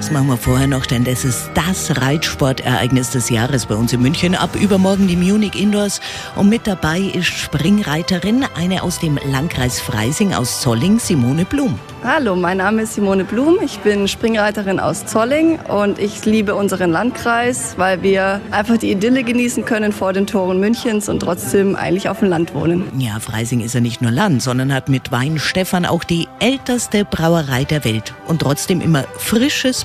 Das machen wir vorher noch, denn das ist das Reitsportereignis des Jahres bei uns in München. Ab übermorgen die Munich Indoors. Und mit dabei ist Springreiterin, eine aus dem Landkreis Freising aus Zolling, Simone Blum. Hallo, mein Name ist Simone Blum. Ich bin Springreiterin aus Zolling und ich liebe unseren Landkreis, weil wir einfach die Idylle genießen können vor den Toren Münchens und trotzdem eigentlich auf dem Land wohnen. Ja, Freising ist ja nicht nur Land, sondern hat mit Wein Stefan auch die älteste Brauerei der Welt und trotzdem immer frisches